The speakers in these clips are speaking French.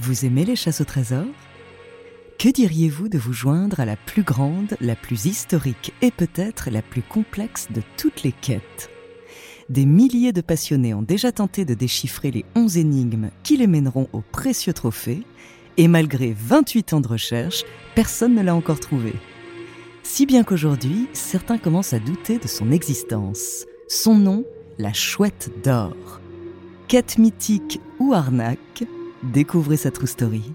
Vous aimez les chasses au trésor? Que diriez-vous de vous joindre à la plus grande, la plus historique et peut-être la plus complexe de toutes les quêtes? Des milliers de passionnés ont déjà tenté de déchiffrer les 11 énigmes qui les mèneront au précieux trophée, et malgré 28 ans de recherche, personne ne l'a encore trouvé. Si bien qu'aujourd'hui, certains commencent à douter de son existence. Son nom, la chouette d'or. Quête mythique ou arnaque Découvrez sa true story.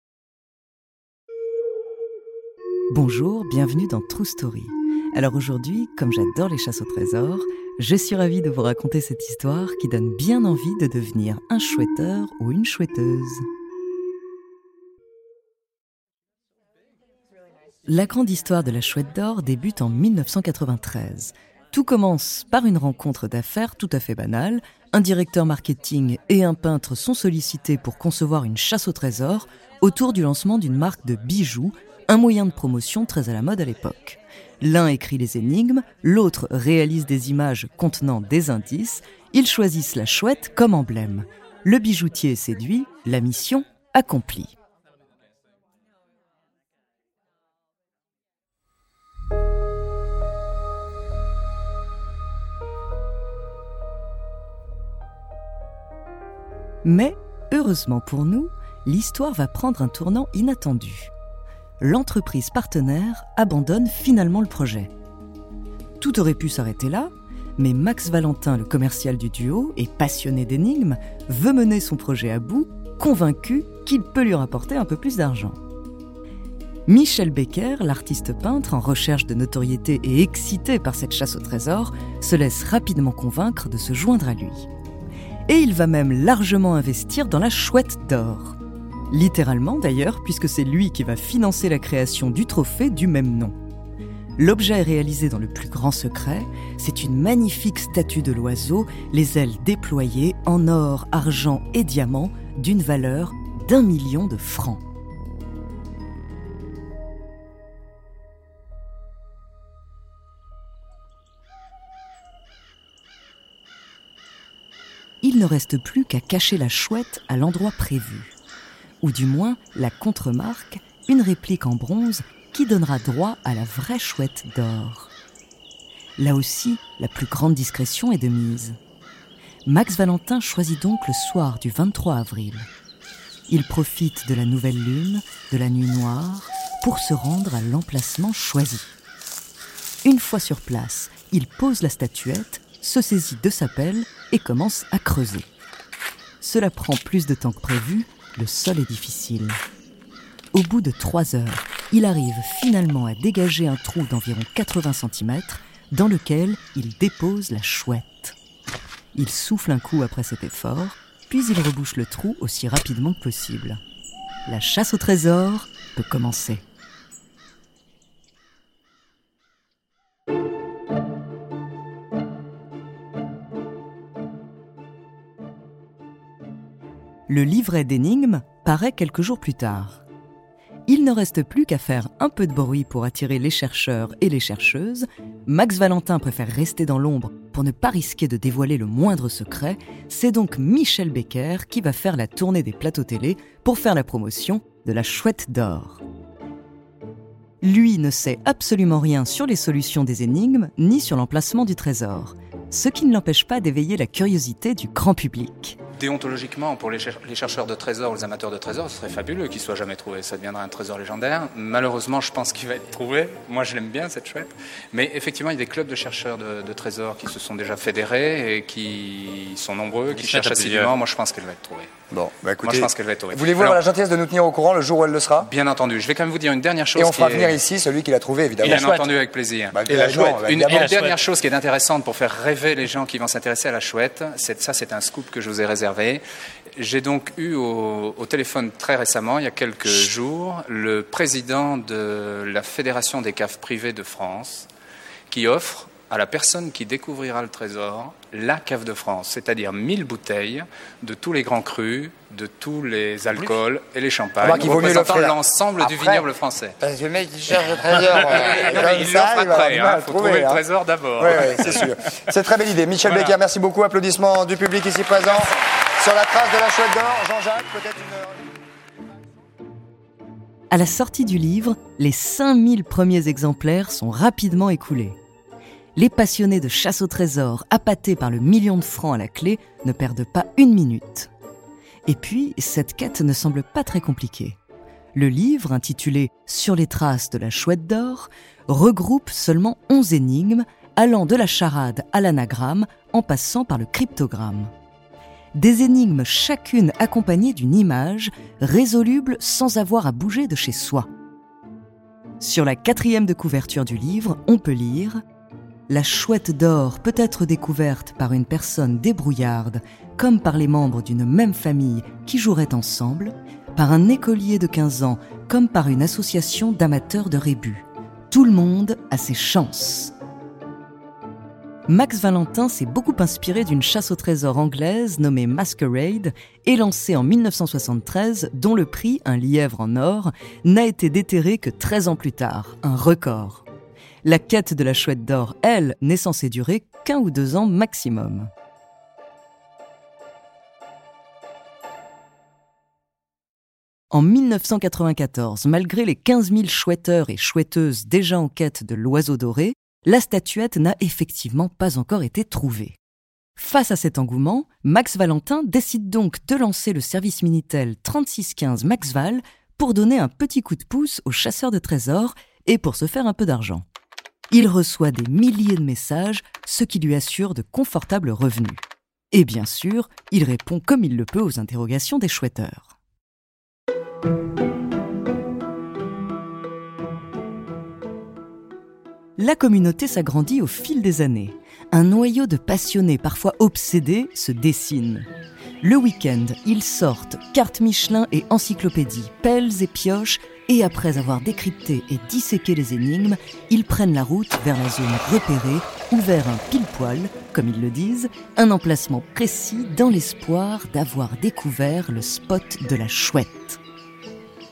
Bonjour, bienvenue dans True Story. Alors aujourd'hui, comme j'adore les chasses au trésor, je suis ravie de vous raconter cette histoire qui donne bien envie de devenir un chouetteur ou une chouetteuse. La grande histoire de la chouette d'or débute en 1993. Tout commence par une rencontre d'affaires tout à fait banale. Un directeur marketing et un peintre sont sollicités pour concevoir une chasse au trésor autour du lancement d'une marque de bijoux, un moyen de promotion très à la mode à l'époque. L'un écrit les énigmes, l'autre réalise des images contenant des indices. Ils choisissent la chouette comme emblème. Le bijoutier est séduit, la mission accomplie. Mais, heureusement pour nous, l'histoire va prendre un tournant inattendu. L'entreprise partenaire abandonne finalement le projet. Tout aurait pu s'arrêter là, mais Max Valentin, le commercial du duo et passionné d'énigmes, veut mener son projet à bout, convaincu qu'il peut lui rapporter un peu plus d'argent. Michel Becker, l'artiste peintre en recherche de notoriété et excité par cette chasse au trésor, se laisse rapidement convaincre de se joindre à lui et il va même largement investir dans la chouette d'or. Littéralement d'ailleurs, puisque c'est lui qui va financer la création du trophée du même nom. L'objet est réalisé dans le plus grand secret, c'est une magnifique statue de l'oiseau, les ailes déployées en or, argent et diamant, d'une valeur d'un million de francs. il ne reste plus qu'à cacher la chouette à l'endroit prévu. Ou du moins la contremarque, une réplique en bronze qui donnera droit à la vraie chouette d'or. Là aussi, la plus grande discrétion est de mise. Max Valentin choisit donc le soir du 23 avril. Il profite de la nouvelle lune, de la nuit noire, pour se rendre à l'emplacement choisi. Une fois sur place, il pose la statuette, se saisit de sa pelle et commence à creuser. Cela prend plus de temps que prévu, le sol est difficile. Au bout de trois heures, il arrive finalement à dégager un trou d'environ 80 cm dans lequel il dépose la chouette. Il souffle un coup après cet effort, puis il rebouche le trou aussi rapidement que possible. La chasse au trésor peut commencer. Le livret d'énigmes paraît quelques jours plus tard. Il ne reste plus qu'à faire un peu de bruit pour attirer les chercheurs et les chercheuses. Max Valentin préfère rester dans l'ombre pour ne pas risquer de dévoiler le moindre secret. C'est donc Michel Becker qui va faire la tournée des plateaux télé pour faire la promotion de la chouette d'or. Lui ne sait absolument rien sur les solutions des énigmes ni sur l'emplacement du trésor, ce qui ne l'empêche pas d'éveiller la curiosité du grand public déontologiquement, pour les, chercheurs de trésors, les amateurs de trésors, ce serait fabuleux qu'il soit jamais trouvé. Ça deviendrait un trésor légendaire. Malheureusement, je pense qu'il va être trouvé. Moi, je l'aime bien, cette chouette. Mais effectivement, il y a des clubs de chercheurs de, trésors qui se sont déjà fédérés et qui sont nombreux, qui cherchent assidûment. Moi, je pense qu'elle va être trouvée. Bon, bah écoutez, Moi, je pense qu'elle va être trouvée. Voulez-vous avoir la gentillesse de nous tenir au courant le jour où elle le sera? Bien entendu. Je vais quand même vous dire une dernière chose. Et on fera venir ici celui qui l'a trouvé, évidemment. Bien entendu, avec plaisir. Bah, et la chouette. Une, une dernière chose qui est intéressante pour faire rêver les gens qui vont s'intéresser à la chouette, ça, c'est un scoop que je vous ai réservé. J'ai donc eu au, téléphone très récemment, il y a quelques jours, le président de la Fédération des caves privées de France qui offre à la personne qui découvrira le trésor la cave de France, c'est-à-dire 1000 bouteilles de tous les grands crus, de tous les alcools et les champagnes, représentant l'ensemble du vignoble français. Parce que le mec, il cherche le trésor. il l'offre après, il faut trouver le hein. trésor d'abord. Oui, oui, c'est sûr. C'est très belle idée. Michel Becker, merci beaucoup. Applaudissements du public ici présent. Sur la trace de la chouette d'or, Jean-Jacques, peut-être une... À la sortie du livre, les 5000 premiers exemplaires sont rapidement écoulés. Les passionnés de chasse au trésor, appâtés par le million de francs à la clé, ne perdent pas une minute. Et puis, cette quête ne semble pas très compliquée. Le livre, intitulé Sur les traces de la chouette d'or, regroupe seulement 11 énigmes, allant de la charade à l'anagramme en passant par le cryptogramme des énigmes chacune accompagnées d'une image, résoluble sans avoir à bouger de chez soi. Sur la quatrième de couverture du livre, on peut lire La chouette d'or peut être découverte par une personne débrouillarde, comme par les membres d'une même famille qui joueraient ensemble, par un écolier de 15 ans, comme par une association d'amateurs de rébus. Tout le monde a ses chances. Max Valentin s'est beaucoup inspiré d'une chasse au trésor anglaise nommée Masquerade et lancée en 1973, dont le prix, un lièvre en or, n'a été déterré que 13 ans plus tard, un record. La quête de la chouette d'or, elle, n'est censée durer qu'un ou deux ans maximum. En 1994, malgré les 15 000 chouetteurs et chouetteuses déjà en quête de l'oiseau doré, la statuette n'a effectivement pas encore été trouvée. Face à cet engouement, Max Valentin décide donc de lancer le service Minitel 3615 Maxval pour donner un petit coup de pouce aux chasseurs de trésors et pour se faire un peu d'argent. Il reçoit des milliers de messages, ce qui lui assure de confortables revenus. Et bien sûr, il répond comme il le peut aux interrogations des chouetteurs. La communauté s'agrandit au fil des années. Un noyau de passionnés, parfois obsédés, se dessine. Le week-end, ils sortent cartes Michelin et encyclopédies, pelles et pioches, et après avoir décrypté et disséqué les énigmes, ils prennent la route vers la zone repérée ou vers un pile-poil, comme ils le disent, un emplacement précis dans l'espoir d'avoir découvert le spot de la chouette.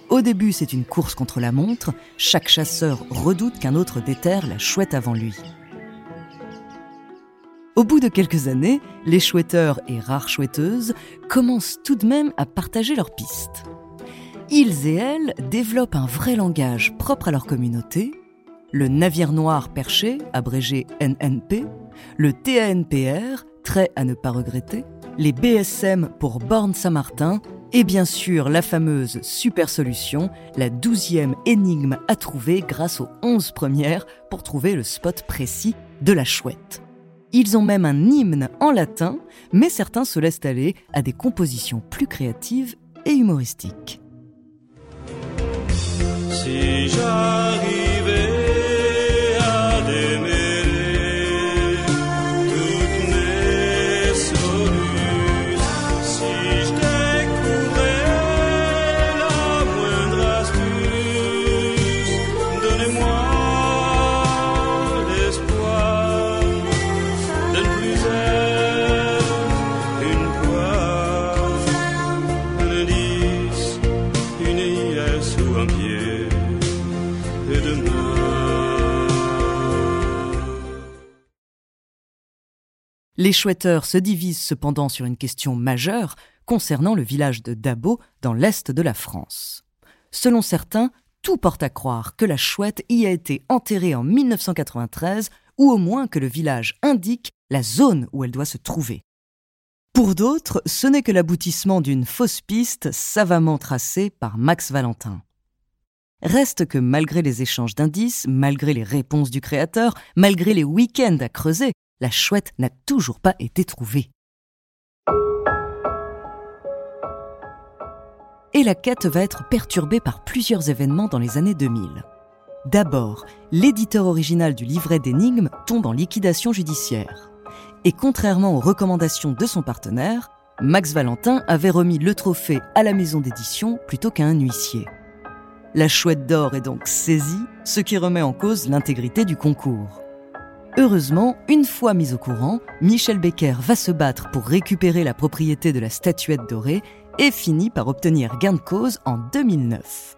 Au début, c'est une course contre la montre. Chaque chasseur redoute qu'un autre déterre la chouette avant lui. Au bout de quelques années, les chouetteurs et rares chouetteuses commencent tout de même à partager leurs pistes. Ils et elles développent un vrai langage propre à leur communauté, le navire noir perché, abrégé NNP, le TANPR, trait à ne pas regretter, les BSM pour Borne Saint-Martin, et bien sûr, la fameuse super solution, la douzième énigme à trouver grâce aux onze premières pour trouver le spot précis de la chouette. Ils ont même un hymne en latin, mais certains se laissent aller à des compositions plus créatives et humoristiques. Les chouetteurs se divisent cependant sur une question majeure concernant le village de Dabo dans l'est de la France. Selon certains, tout porte à croire que la chouette y a été enterrée en 1993 ou au moins que le village indique la zone où elle doit se trouver. Pour d'autres, ce n'est que l'aboutissement d'une fausse piste savamment tracée par Max Valentin. Reste que malgré les échanges d'indices, malgré les réponses du créateur, malgré les week-ends à creuser, la chouette n'a toujours pas été trouvée. Et la quête va être perturbée par plusieurs événements dans les années 2000. D'abord, l'éditeur original du livret d'énigmes tombe en liquidation judiciaire. Et contrairement aux recommandations de son partenaire, Max Valentin avait remis le trophée à la maison d'édition plutôt qu'à un huissier. La chouette d'or est donc saisie, ce qui remet en cause l'intégrité du concours. Heureusement, une fois mis au courant, Michel Becker va se battre pour récupérer la propriété de la statuette dorée et finit par obtenir gain de cause en 2009.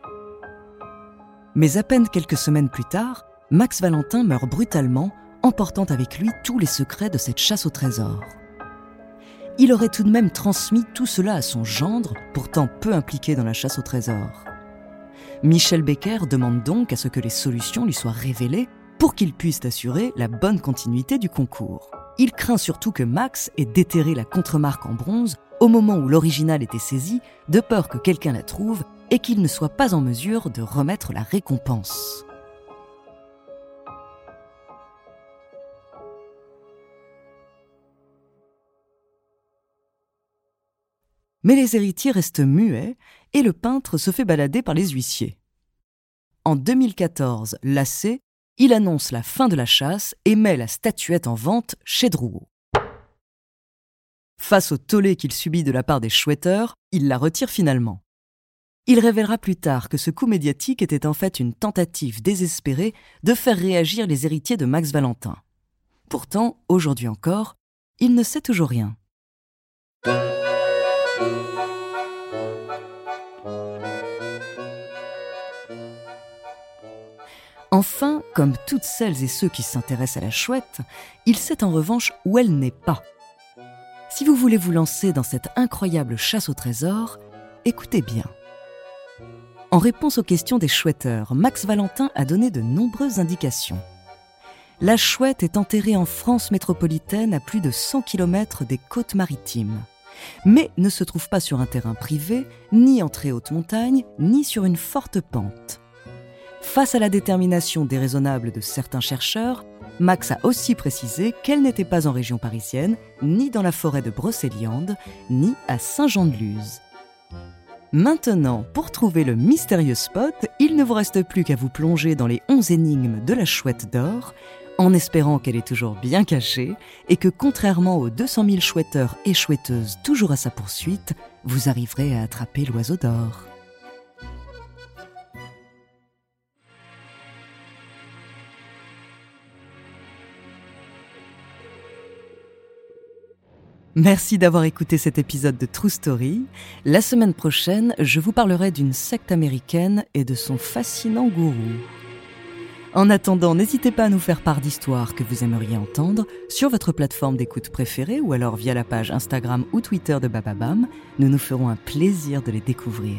Mais à peine quelques semaines plus tard, Max Valentin meurt brutalement, emportant avec lui tous les secrets de cette chasse au trésor. Il aurait tout de même transmis tout cela à son gendre, pourtant peu impliqué dans la chasse au trésor. Michel Becker demande donc à ce que les solutions lui soient révélées pour qu'il puisse assurer la bonne continuité du concours. Il craint surtout que Max ait déterré la contremarque en bronze au moment où l'original était saisi, de peur que quelqu'un la trouve et qu'il ne soit pas en mesure de remettre la récompense. Mais les héritiers restent muets et le peintre se fait balader par les huissiers. En 2014, lassé, il annonce la fin de la chasse et met la statuette en vente chez Drouot. Face au tollé qu'il subit de la part des chouetteurs, il la retire finalement. Il révélera plus tard que ce coup médiatique était en fait une tentative désespérée de faire réagir les héritiers de Max Valentin. Pourtant, aujourd'hui encore, il ne sait toujours rien. Enfin, comme toutes celles et ceux qui s'intéressent à la chouette, il sait en revanche où elle n'est pas. Si vous voulez vous lancer dans cette incroyable chasse au trésor, écoutez bien. En réponse aux questions des chouetteurs, Max Valentin a donné de nombreuses indications. La chouette est enterrée en France métropolitaine à plus de 100 km des côtes maritimes, mais ne se trouve pas sur un terrain privé, ni en très haute montagne, ni sur une forte pente. Face à la détermination déraisonnable de certains chercheurs, Max a aussi précisé qu'elle n'était pas en région parisienne, ni dans la forêt de Brocéliande, ni à Saint-Jean-de-Luz. Maintenant, pour trouver le mystérieux spot, il ne vous reste plus qu'à vous plonger dans les 11 énigmes de la chouette d'or, en espérant qu'elle est toujours bien cachée et que, contrairement aux 200 000 chouetteurs et chouetteuses toujours à sa poursuite, vous arriverez à attraper l'oiseau d'or. Merci d'avoir écouté cet épisode de True Story. La semaine prochaine, je vous parlerai d'une secte américaine et de son fascinant gourou. En attendant, n'hésitez pas à nous faire part d'histoires que vous aimeriez entendre sur votre plateforme d'écoute préférée ou alors via la page Instagram ou Twitter de Bababam. Nous nous ferons un plaisir de les découvrir.